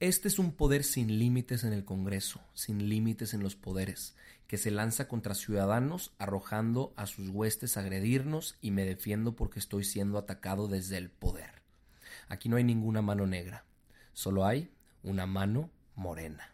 Este es un poder sin límites en el Congreso, sin límites en los poderes, que se lanza contra ciudadanos arrojando a sus huestes a agredirnos y me defiendo porque estoy siendo atacado desde el poder. Aquí no hay ninguna mano negra, solo hay una mano morena.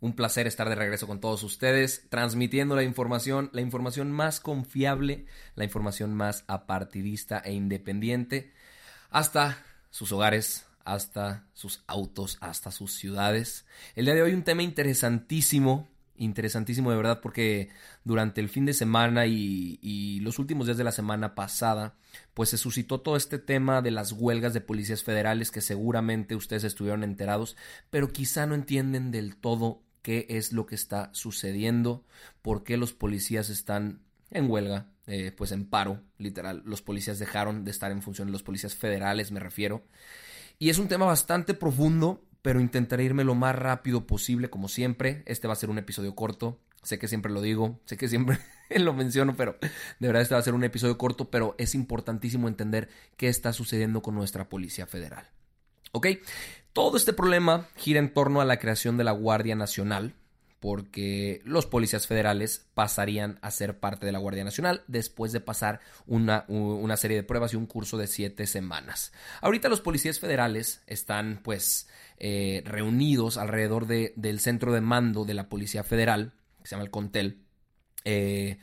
Un placer estar de regreso con todos ustedes, transmitiendo la información, la información más confiable, la información más apartidista e independiente, hasta sus hogares, hasta sus autos, hasta sus ciudades. El día de hoy un tema interesantísimo, interesantísimo de verdad porque durante el fin de semana y, los últimos días de la semana pasada, pues se suscitó todo este tema de las huelgas de policías federales que seguramente ustedes estuvieron enterados, pero quizá no entienden del todo qué es lo que está sucediendo, por qué los policías están en huelga, eh, pues en paro, literal. Los policías dejaron de estar en función, los policías federales me refiero. Y es un tema bastante profundo, pero intentaré irme lo más rápido posible, como siempre. Este va a ser un episodio corto. Sé que siempre lo digo, sé que siempre lo menciono, pero de verdad este va a ser un episodio corto, pero es importantísimo entender qué está sucediendo con nuestra Policía Federal. ¿Ok? Todo este problema gira en torno a la creación de la Guardia Nacional, porque los policías federales pasarían a ser parte de la Guardia Nacional después de pasar una, una, serie de pruebas y un curso de siete semanas. Ahorita los policías federales están pues eh, reunidos alrededor de, del centro de mando de la Policía Federal, que se llama el CONTEL. Eh,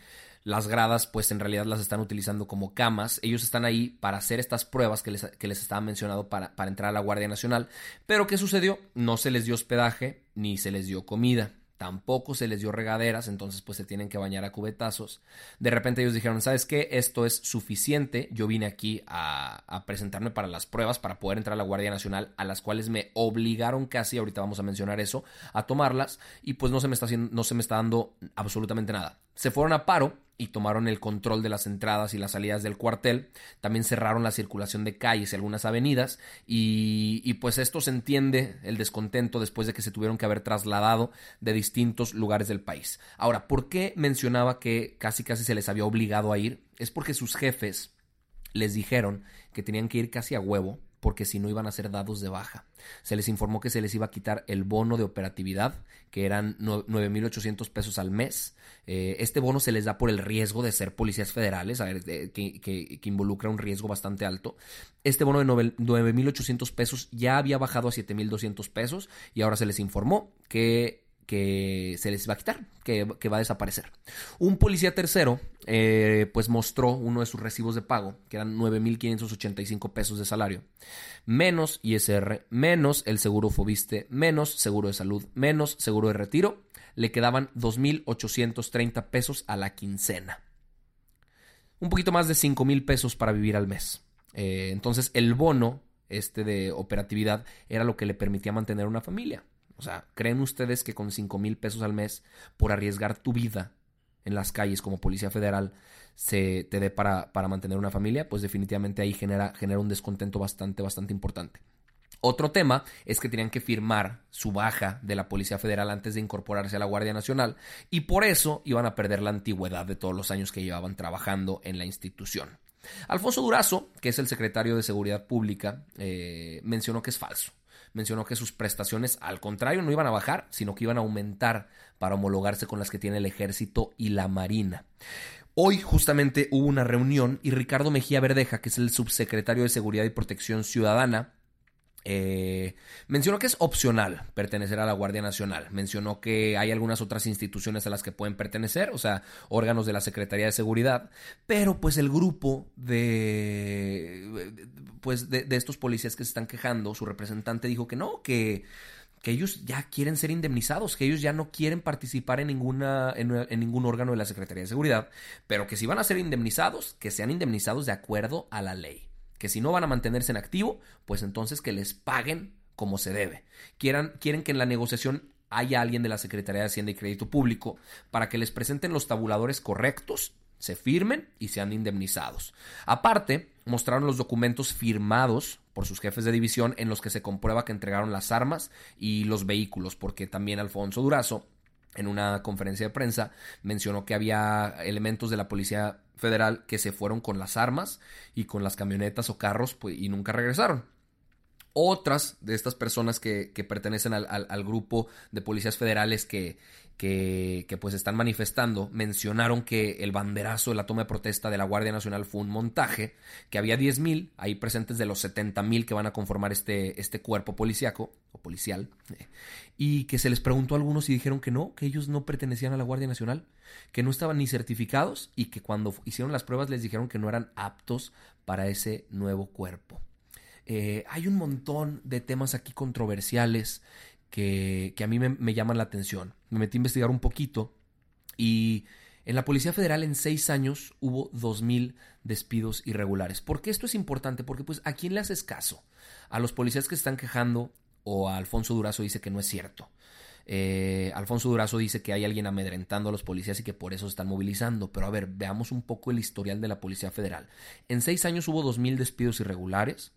las gradas, pues en realidad las están utilizando como camas. Ellos están ahí para hacer estas pruebas que les, que les estaba mencionado para, para entrar a la Guardia Nacional. Pero ¿qué sucedió? No se les dio hospedaje ni se les dio comida tampoco se les dio regaderas, entonces pues se tienen que bañar a cubetazos. De repente ellos dijeron, ¿sabes qué? Esto es suficiente, yo vine aquí a, presentarme para las pruebas para poder entrar a la Guardia Nacional, a las cuales me obligaron casi, ahorita vamos a mencionar eso, a tomarlas y pues no se me está, haciendo, no se me está dando absolutamente nada. Se fueron a paro y tomaron el control de las entradas y las salidas del cuartel. También cerraron la circulación de calles y algunas avenidas. Y, y, pues esto se entiende el descontento después de que se tuvieron que haber trasladado de distintos lugares del país. Ahora, ¿por qué mencionaba que casi casi se les había obligado a ir? Es porque sus jefes les dijeron que tenían que ir casi a huevo porque si no iban a ser dados de baja. Se les informó que se les iba a quitar el bono de operatividad, que eran 9.800 pesos al mes. Eh, este bono se les da por el riesgo de ser policías federales, a ver, que, que, involucra un riesgo bastante alto. Este bono de 9.800 pesos ya había bajado a 7.200 pesos y ahora se les informó que que se les va a quitar, que, va a desaparecer. Un policía tercero, eh, pues mostró uno de sus recibos de pago, que eran 9.585 pesos de salario, menos ISR, menos el seguro Fobiste, menos seguro de salud, menos seguro de retiro, le quedaban 2.830 pesos a la quincena. Un poquito más de 5.000 pesos para vivir al mes. Eh, entonces el bono este de operatividad era lo que le permitía mantener una familia. O sea, ¿creen ustedes que con 5 mil pesos al mes por arriesgar tu vida en las calles como policía federal se te dé para, para mantener una familia? Pues definitivamente ahí genera, genera un descontento bastante, bastante importante. Otro tema es que tenían que firmar su baja de la Policía Federal antes de incorporarse a la Guardia Nacional y por eso iban a perder la antigüedad de todos los años que llevaban trabajando en la institución. Alfonso Durazo, que es el secretario de Seguridad Pública, eh, mencionó que es falso mencionó que sus prestaciones, al contrario, no iban a bajar, sino que iban a aumentar para homologarse con las que tiene el ejército y la marina. Hoy justamente hubo una reunión y Ricardo Mejía Verdeja, que es el subsecretario de Seguridad y Protección Ciudadana, eh, mencionó que es opcional pertenecer a la Guardia Nacional. Mencionó que hay algunas otras instituciones a las que pueden pertenecer, o sea, órganos de la Secretaría de Seguridad, pero pues el grupo de, pues de, estos policías que se están quejando, su representante dijo que no, que que ellos ya quieren ser indemnizados, que ellos ya no quieren participar en, ninguna, en, ningún órgano de la Secretaría de Seguridad, pero que si van a ser indemnizados, que sean indemnizados de acuerdo a la ley que si no van a mantenerse en activo, pues entonces que les paguen como se debe. Quieran, quieren que en la negociación haya alguien de la Secretaría de Hacienda y Crédito Público para que les presenten los tabuladores correctos, se firmen y sean indemnizados. Aparte, mostraron los documentos firmados por sus jefes de división en los que se comprueba que entregaron las armas y los vehículos, porque también Alfonso Durazo en una conferencia de prensa mencionó que había elementos de la Policía Federal que se fueron con las armas y con las camionetas o carros pues, y nunca regresaron. Otras de estas personas que, pertenecen al, grupo de policías federales que, que, pues están manifestando mencionaron que el banderazo de la toma de protesta de la Guardia Nacional fue un montaje, que había 10.000 ahí presentes de los 70.000 que van a conformar este, este cuerpo policiaco o policial, y que se les preguntó a algunos y dijeron que no, que ellos no pertenecían a la Guardia Nacional, que no estaban ni certificados y que cuando hicieron las pruebas les dijeron que no eran aptos para ese nuevo cuerpo. Eh, hay un montón de temas aquí controversiales que, a mí me, llaman la atención. Me metí a investigar un poquito y en la Policía Federal en seis años hubo 2.000 despidos irregulares. ¿Por qué esto es importante? Porque pues a quién le haces caso? A los policías que están quejando o a Alfonso Durazo dice que no es cierto. Eh, Alfonso Durazo dice que hay alguien amedrentando a los policías y que por eso se están movilizando. Pero a ver, veamos un poco el historial de la Policía Federal. En seis años hubo 2.000 despidos irregulares.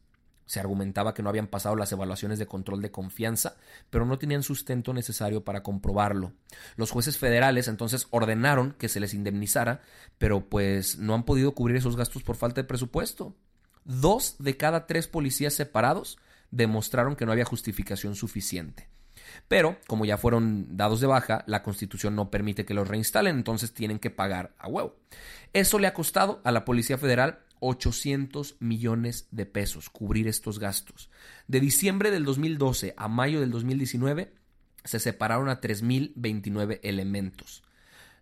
Se argumentaba que no habían pasado las evaluaciones de control de confianza, pero no tenían sustento necesario para comprobarlo. Los jueces federales entonces ordenaron que se les indemnizara, pero pues no han podido cubrir esos gastos por falta de presupuesto. Dos de cada tres policías separados demostraron que no había justificación suficiente. Pero, como ya fueron dados de baja, la Constitución no permite que los reinstalen, entonces tienen que pagar a huevo. Eso le ha costado a la Policía Federal 800 millones de pesos cubrir estos gastos. De diciembre del 2012 a mayo del 2019 se separaron a 3.029 elementos.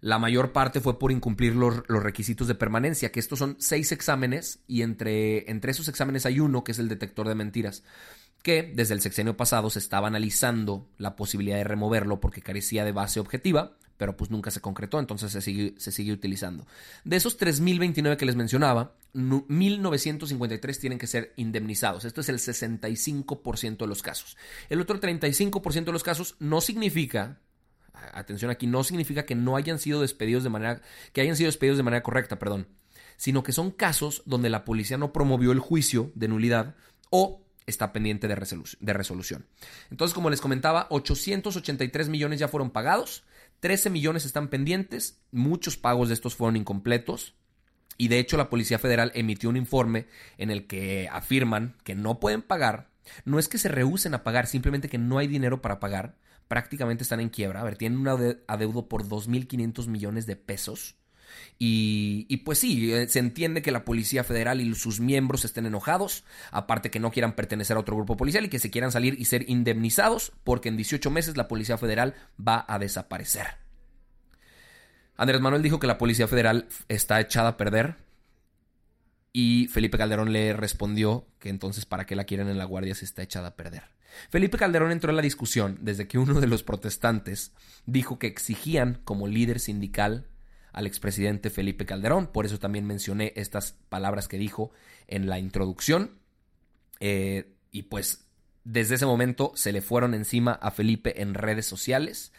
La mayor parte fue por incumplir los, requisitos de permanencia, que estos son seis exámenes y entre, entre esos exámenes hay uno que es el detector de mentiras que desde el sexenio pasado se estaba analizando la posibilidad de removerlo porque carecía de base objetiva, pero pues nunca se concretó, entonces se sigue, se sigue utilizando. De esos 3.029 que les mencionaba, 1.953 tienen que ser indemnizados. Esto es el 65% de los casos. El otro 35% de los casos no significa, atención aquí, no significa que no hayan sido despedidos de manera, que hayan sido despedidos de manera correcta, perdón, sino que son casos donde la policía no promovió el juicio de nulidad o está pendiente de, resolución. Entonces, como les comentaba, 883 millones ya fueron pagados, 13 millones están pendientes, muchos pagos de estos fueron incompletos. Y de hecho la Policía Federal emitió un informe en el que afirman que no pueden pagar. No es que se rehúsen a pagar, simplemente que no hay dinero para pagar. Prácticamente están en quiebra. A ver, tienen un adeudo por 2.500 millones de pesos. Y, pues sí, eh, se entiende que la Policía Federal y sus miembros estén enojados, aparte que no quieran pertenecer a otro grupo policial y que se quieran salir y ser indemnizados, porque en 18 meses la Policía Federal va a desaparecer. Andrés Manuel dijo que la Policía Federal está echada a perder y Felipe Calderón le respondió que entonces para qué la quieren en la Guardia si está echada a perder. Felipe Calderón entró en la discusión desde que uno de los protestantes dijo que exigían como líder sindical al expresidente Felipe Calderón. Por eso también mencioné estas palabras que dijo en la introducción. Eh, y pues desde ese momento se le fueron encima a Felipe en redes sociales.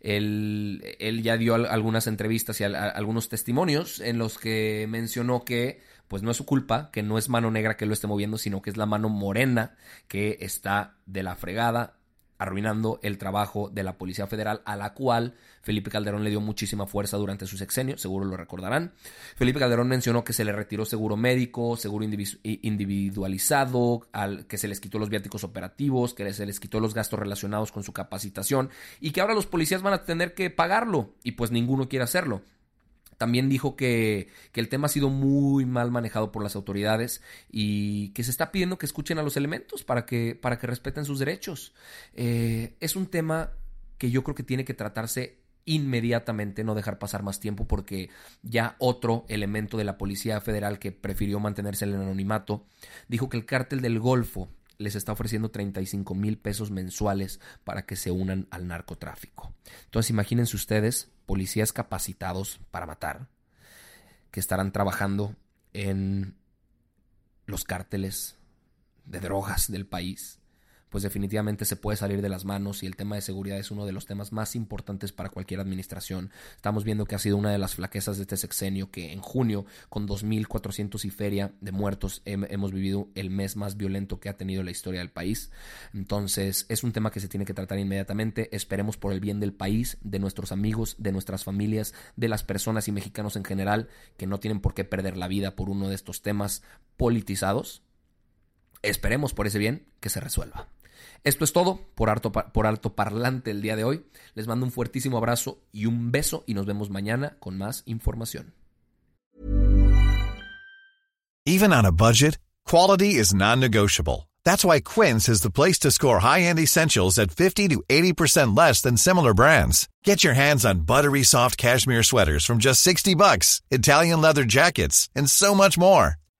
Él, él ya dio algunas entrevistas y algunos testimonios en los que mencionó que pues no es su culpa, que no es mano negra que lo esté moviendo, sino que es la mano morena que está de la fregada arruinando el trabajo de la Policía Federal, a la cual Felipe Calderón le dio muchísima fuerza durante su sexenio, seguro lo recordarán. Felipe Calderón mencionó que se le retiró seguro médico, seguro individualizado, al, que se les quitó los viáticos operativos, que se les quitó los gastos relacionados con su capacitación y que ahora los policías van a tener que pagarlo y pues ninguno quiere hacerlo. También dijo que, que, el tema ha sido muy mal manejado por las autoridades y que se está pidiendo que escuchen a los elementos para que, para que respeten sus derechos. Eh, es un tema que yo creo que tiene que tratarse inmediatamente, no dejar pasar más tiempo porque ya otro elemento de la Policía Federal que prefirió mantenerse en el anonimato dijo que el cártel del Golfo les está ofreciendo 35 mil pesos mensuales para que se unan al narcotráfico. Entonces imagínense ustedes policías capacitados para matar, que estarán trabajando en los cárteles de drogas del país, pues definitivamente se puede salir de las manos y el tema de seguridad es uno de los temas más importantes para cualquier administración. Estamos viendo que ha sido una de las flaquezas de este sexenio que en junio con 2.400 y feria de muertos hemos vivido el mes más violento que ha tenido la historia del país. Entonces es un tema que se tiene que tratar inmediatamente. Esperemos por el bien del país, de nuestros amigos, de nuestras familias, de las personas y mexicanos en general que no tienen por qué perder la vida por uno de estos temas politizados. Esperemos por ese bien que se resuelva. Esto es todo por alto, por alto parlante el día de hoy. Les mando un fuertísimo abrazo y un beso y nos vemos mañana con más información. Even on a budget, quality is non-negotiable. That's why Quince is the place to score high-end essentials at 50 to 80% less than similar brands. Get your hands on buttery soft cashmere sweaters from just 60 bucks, Italian leather jackets, and so much more.